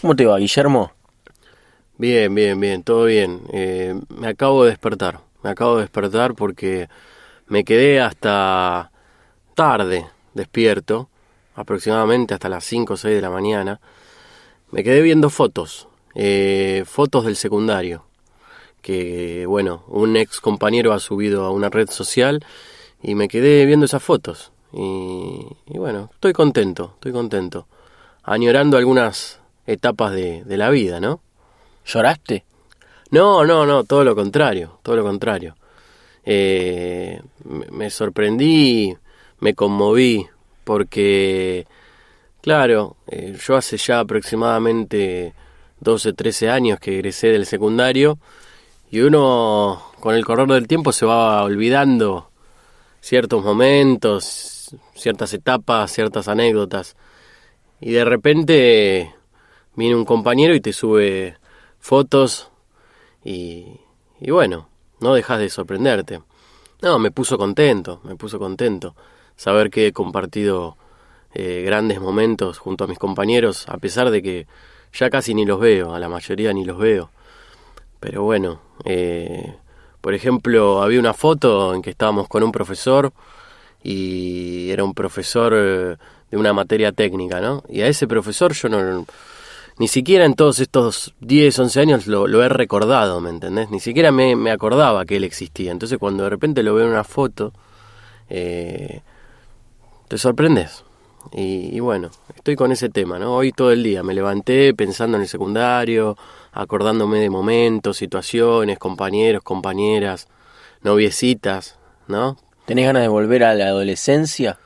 ¿Cómo te va, Guillermo? Bien, bien, bien, todo bien. Eh, me acabo de despertar, me acabo de despertar porque me quedé hasta tarde despierto, aproximadamente hasta las 5 o 6 de la mañana. Me quedé viendo fotos, eh, fotos del secundario, que bueno, un ex compañero ha subido a una red social y me quedé viendo esas fotos. Y, y bueno, estoy contento, estoy contento. Añorando algunas etapas de, de la vida, ¿no? ¿Lloraste? No, no, no, todo lo contrario, todo lo contrario. Eh, me sorprendí, me conmoví, porque, claro, eh, yo hace ya aproximadamente 12, 13 años que egresé del secundario y uno con el correr del tiempo se va olvidando ciertos momentos, ciertas etapas, ciertas anécdotas. Y de repente viene un compañero y te sube fotos y, y bueno, no dejas de sorprenderte. No, me puso contento, me puso contento saber que he compartido eh, grandes momentos junto a mis compañeros, a pesar de que ya casi ni los veo, a la mayoría ni los veo. Pero bueno, eh, por ejemplo, había una foto en que estábamos con un profesor y era un profesor eh, de una materia técnica, ¿no? Y a ese profesor yo no, ni siquiera en todos estos 10, 11 años lo, lo he recordado, ¿me entendés? Ni siquiera me, acordaba que él existía. Entonces cuando de repente lo veo en una foto, eh, te sorprendes. Y, y, bueno, estoy con ese tema, ¿no? Hoy todo el día me levanté pensando en el secundario, acordándome de momentos, situaciones, compañeros, compañeras, noviecitas, ¿no? ¿Tenés ganas de volver a la adolescencia?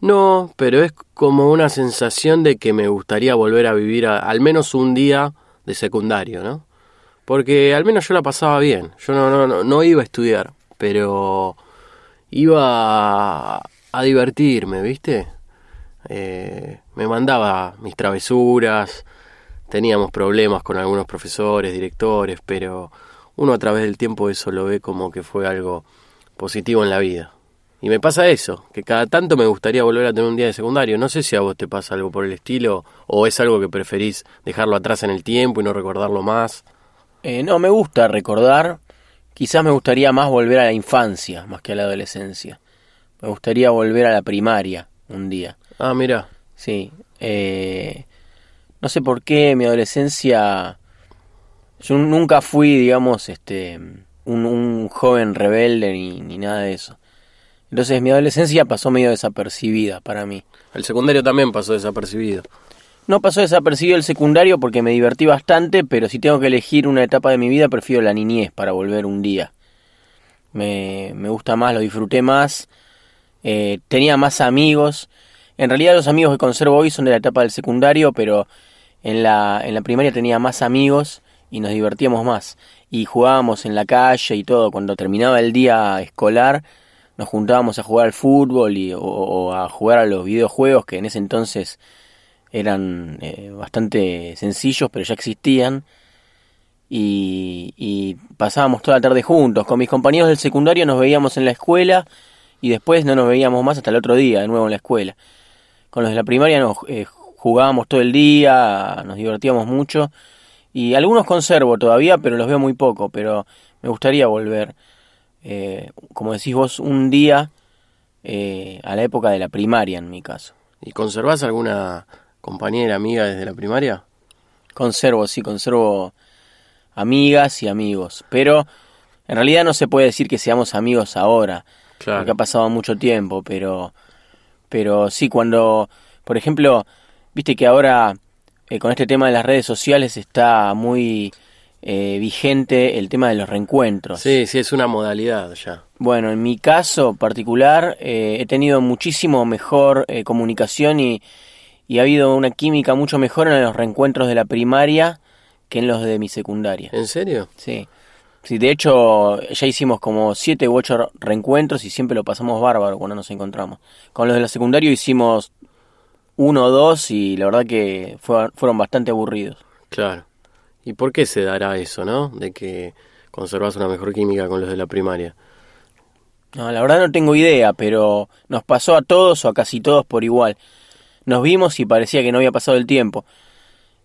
No, pero es como una sensación de que me gustaría volver a vivir al menos un día de secundario, ¿no? Porque al menos yo la pasaba bien. Yo no, no, no, no iba a estudiar, pero iba a, a divertirme, ¿viste? Eh, me mandaba mis travesuras, teníamos problemas con algunos profesores, directores, pero uno a través del tiempo eso lo ve como que fue algo positivo en la vida. Y me pasa eso, que cada tanto me gustaría volver a tener un día de secundario. No sé si a vos te pasa algo por el estilo o es algo que preferís dejarlo atrás en el tiempo y no recordarlo más. Eh, no, me gusta recordar. Quizás me gustaría más volver a la infancia más que a la adolescencia. Me gustaría volver a la primaria un día. Ah, mira. Sí. Eh, no sé por qué mi adolescencia... Yo nunca fui, digamos, este, un, un joven rebelde ni, ni nada de eso. Entonces mi adolescencia pasó medio desapercibida para mí. El secundario también pasó desapercibido. No pasó desapercibido el secundario porque me divertí bastante, pero si tengo que elegir una etapa de mi vida, prefiero la niñez para volver un día. Me, me gusta más, lo disfruté más, eh, tenía más amigos. En realidad los amigos que conservo hoy son de la etapa del secundario, pero en la, en la primaria tenía más amigos y nos divertíamos más. Y jugábamos en la calle y todo. Cuando terminaba el día escolar, nos juntábamos a jugar al fútbol y, o, a jugar a los videojuegos que en ese entonces eran eh, bastante sencillos pero ya existían. Y, y, pasábamos toda la tarde juntos. Con mis compañeros del secundario nos veíamos en la escuela y después no nos veíamos más hasta el otro día de nuevo en la escuela. Con los de la primaria nos eh, jugábamos todo el día nos divertíamos mucho. Y algunos conservo todavía pero los veo muy poco pero me gustaría volver eh, como decís vos, un día eh, a la época de la primaria en mi caso. ¿Y conservás alguna compañera, amiga desde la primaria? Conservo, sí, conservo amigas y amigos, pero en realidad no se puede decir que seamos amigos ahora, claro. porque ha pasado mucho tiempo, pero, pero sí, cuando, por ejemplo, viste que ahora eh, con este tema de las redes sociales está muy eh, vigente el tema de los reencuentros. Sí, sí, es una modalidad ya. Bueno, en mi caso particular eh, he tenido muchísimo mejor eh, comunicación y, y, ha habido una química mucho mejor en los reencuentros de la primaria que en los de mi secundaria. ¿En serio? Sí. Sí, de hecho ya hicimos como siete u ocho reencuentros y siempre lo pasamos bárbaro cuando nos encontramos. Con los de la secundaria hicimos uno o dos y la verdad que fue, fueron bastante aburridos. Claro. ¿Y por qué se dará eso, no? De que conservas una mejor química con los de la primaria. No, la verdad no tengo idea, pero nos pasó a todos o a casi todos por igual. Nos vimos y parecía que no había pasado el tiempo.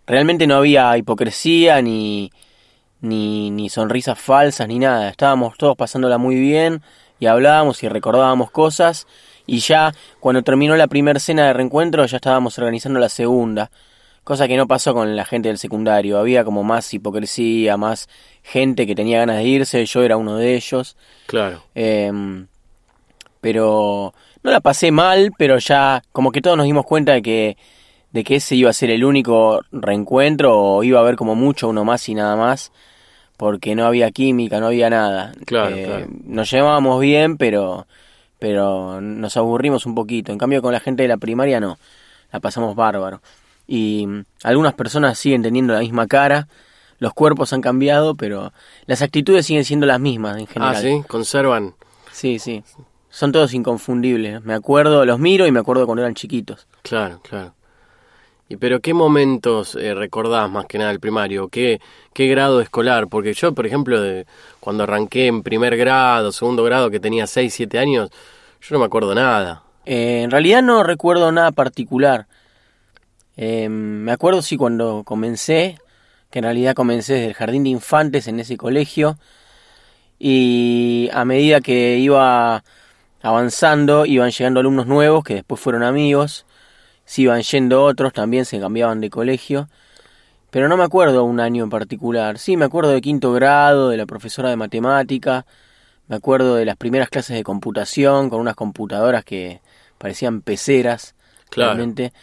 realmente no había hipocresía ni, ni, ni sonrisas falsas ni nada. Estábamos todos pasándola muy bien y hablábamos y recordábamos cosas y ya cuando terminó la primera cena de reencuentro ya estábamos organizando la segunda. Cosa que no pasó con la gente del secundario. Había como más hipocresía, más gente que tenía ganas de irse. Yo era uno de ellos. Claro. Em, pero no la pasé mal, pero ya como que todos nos dimos cuenta de que, de que ese iba a ser el único reencuentro o iba a haber como mucho uno más y nada más. Porque no había química, no había nada. Claro, Eh, claro. Nos llevábamos bien, pero, pero nos aburrimos un poquito. En cambio con la gente de la primaria no. La pasamos bárbaro. Y mm, algunas personas siguen teniendo la misma cara. Los cuerpos han cambiado, pero las actitudes siguen siendo las mismas en general. Ah, sí, conservan. Sí, sí. Son todos inconfundibles. Me acuerdo, los miro y me acuerdo cuando eran chiquitos. Claro, claro. ¿Y pero qué momentos eh, recordás más que nada el primario? ¿Qué, ¿Qué grado escolar? Porque yo, por ejemplo, de, cuando arranqué en primer grado, segundo grado, que tenía 6, 7 años, yo no me acuerdo nada. Eh, en realidad no recuerdo nada particular. Eh, me acuerdo sí cuando comencé, que en realidad comencé desde el jardín de infantes en ese colegio. Y a medida que iba avanzando, iban llegando alumnos nuevos que después fueron amigos. Se iban yendo otros, también se cambiaban de colegio. Pero no me acuerdo un año en particular. Sí, me acuerdo de quinto grado, de la profesora de matemática. Me acuerdo de las primeras clases de computación con unas computadoras que parecían peceras. Claro. Realmente.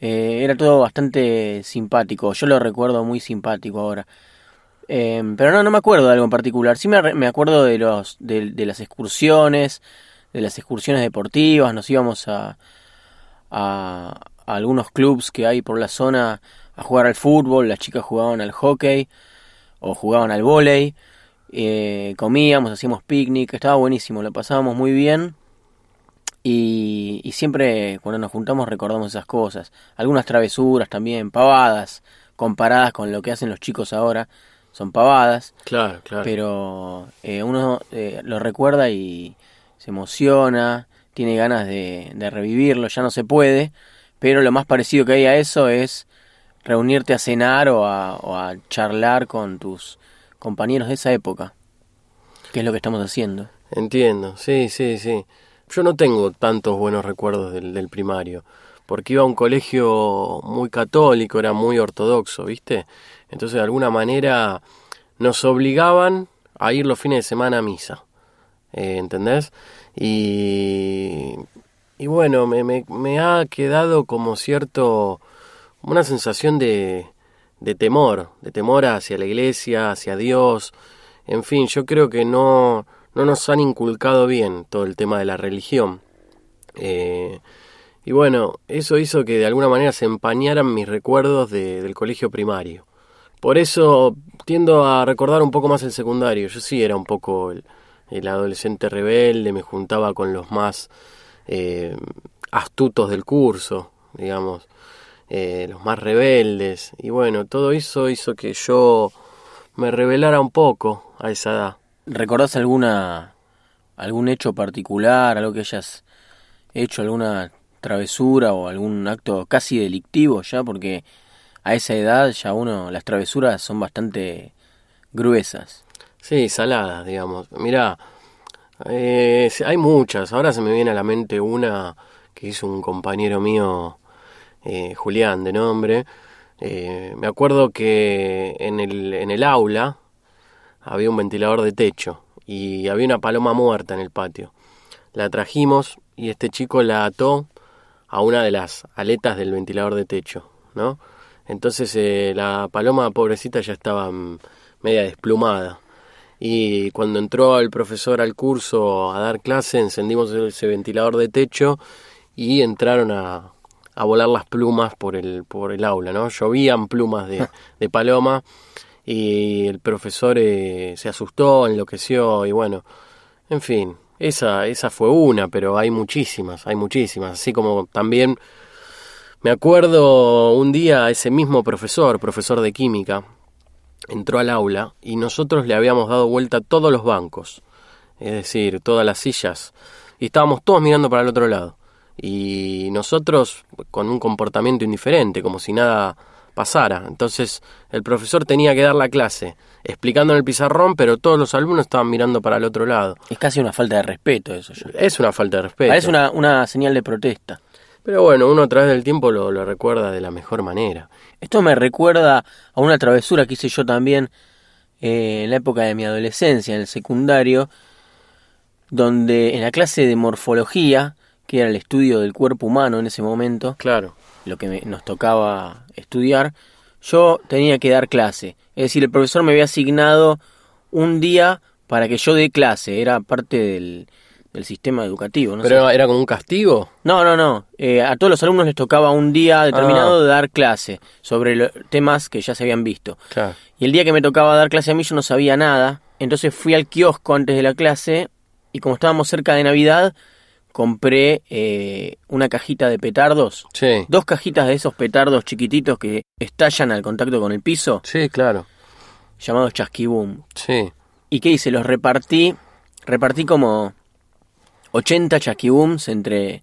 Eh, era todo bastante simpático. Yo lo recuerdo muy simpático ahora. Eh, pero no, no me acuerdo de algo en particular. Sí me, me acuerdo de, los, de, de las excursiones, de las excursiones deportivas. Nos íbamos a, a, algunos clubs que hay por la zona a jugar al fútbol. Las chicas jugaban al hockey o jugaban al vóley. Eh, comíamos, hacíamos picnic. Estaba buenísimo, lo pasábamos muy bien. Y, y siempre cuando nos juntamos recordamos esas cosas. Algunas travesuras también, pavadas, comparadas con lo que hacen los chicos ahora. Son pavadas, Claro, claro. pero eh, uno eh, lo recuerda y se emociona, tiene ganas de, de revivirlo, ya no se puede, pero lo más parecido que hay a eso es reunirte a cenar o a, o a charlar con tus compañeros de esa época, que es lo que estamos haciendo. Entiendo, sí, sí, sí. Yo no tengo tantos buenos recuerdos del, primario, porque iba a un colegio muy católico, era muy ortodoxo, ¿viste? Entonces de alguna manera nos obligaban a ir los fines de semana a misa, eh, ¿entendés? Y, y bueno, me, me, me ha quedado como cierto, una sensación de, de temor, de temor hacia la iglesia, hacia Dios, en fin, yo creo que no, no nos han inculcado bien todo el tema de la religión. Eh, y bueno, eso hizo que de alguna manera se empañaran mis recuerdos de- del colegio primario. Por eso tiendo a recordar un poco más el secundario. Yo sí era un poco el, el adolescente rebelde, me juntaba con los más eh, astutos del curso, digamos, eh, los más rebeldes. Y bueno, todo eso hizo que yo me rebelara un poco a esa edad. ¿Recordás alguna algún hecho particular, algo que hayas hecho, alguna travesura o algún acto casi delictivo ya? Porque a esa edad ya uno, las travesuras son bastante gruesas. Sí, saladas, digamos. Mirá, eh, hay muchas. Ahora se me viene a la mente una que hizo un compañero mío, eh, Julián, de nombre. Eh, me acuerdo que en el, en el aula había un ventilador de techo y había una paloma muerta en el patio. La trajimos y este chico la ató a una de las aletas del ventilador de techo, ¿no? Entonces eh, la paloma pobrecita ya estaba mm, media desplumada. Y cuando entró el profesor al curso a dar clase, encendimos ese ventilador de techo y entraron a, a volar las plumas por el, por el aula, ¿no? Llovían plumas de, de paloma y el profesor eh, se asustó, enloqueció y bueno, en fin, esa, esa fue una, pero hay muchísimas, hay muchísimas, así como también me acuerdo un día ese mismo profesor, profesor de química, entró al aula y nosotros le habíamos dado vuelta a todos los bancos, es decir, todas las sillas, y estábamos todos mirando para el otro lado. Y nosotros con un comportamiento indiferente, como si nada pasara. Entonces el profesor tenía que dar la clase explicando en el pizarrón, pero todos los alumnos estaban mirando para el otro lado. Es casi una falta de respeto eso. Ya. Es una falta de respeto. Es una, una señal de protesta. Pero bueno, uno a través del tiempo lo, lo recuerda de la mejor manera. Esto me recuerda a una travesura que hice yo también eh, en la época de mi adolescencia, en el secundario, donde en la clase de morfología, que era el estudio del cuerpo humano en ese momento, Claro. Lo que me- nos tocaba estudiar, yo tenía que dar clase. Es decir, el profesor me había asignado un día para que yo dé clase, era parte del, del sistema educativo. No, Pero sé. era como un castigo. no, no, no. Eh, a todos los alumnos les tocaba un día determinado Ah. de dar clase sobre temas que ya se habían visto. Claro. Y el día que me tocaba dar clase a mí yo no sabía nada, entonces fui al kiosco antes de la clase y como estábamos cerca de Navidad, compré eh, una cajita de petardos, Sí. dos cajitas de esos petardos chiquititos que estallan al contacto con el piso, Sí, claro. llamados chasquibum. Sí. ¿Y qué hice? Los repartí, repartí como 80 chasquibums entre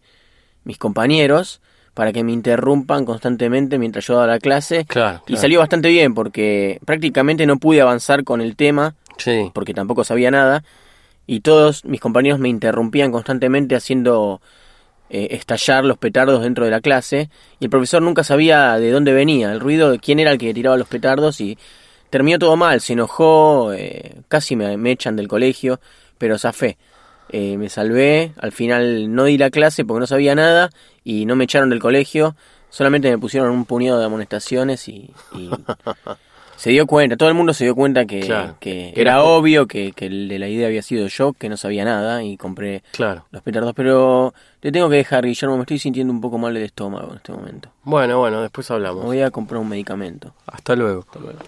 mis compañeros para que me interrumpan constantemente mientras yo daba la clase. Claro. Y claro. salió bastante bien porque prácticamente no pude avanzar con el tema Sí. porque tampoco sabía nada y todos mis compañeros me interrumpían constantemente haciendo eh, estallar los petardos dentro de la clase y el profesor nunca sabía de dónde venía el ruido, de quién era el que tiraba los petardos y terminó todo mal, se enojó, eh, casi me, echan del colegio, pero zafé. Eh, me salvé, al final no di la clase porque no sabía nada y no me echaron del colegio, solamente me pusieron un puñado de amonestaciones y, y se dio cuenta, todo el mundo se dio cuenta que, Claro. que Era obvio que, que el de la idea había sido yo, que no sabía nada y compré Claro. los petardos, pero te tengo que dejar, Guillermo, me estoy sintiendo un poco mal del estómago en este momento. Bueno, bueno, después hablamos. Voy a comprar un medicamento. Hasta luego. Hasta luego.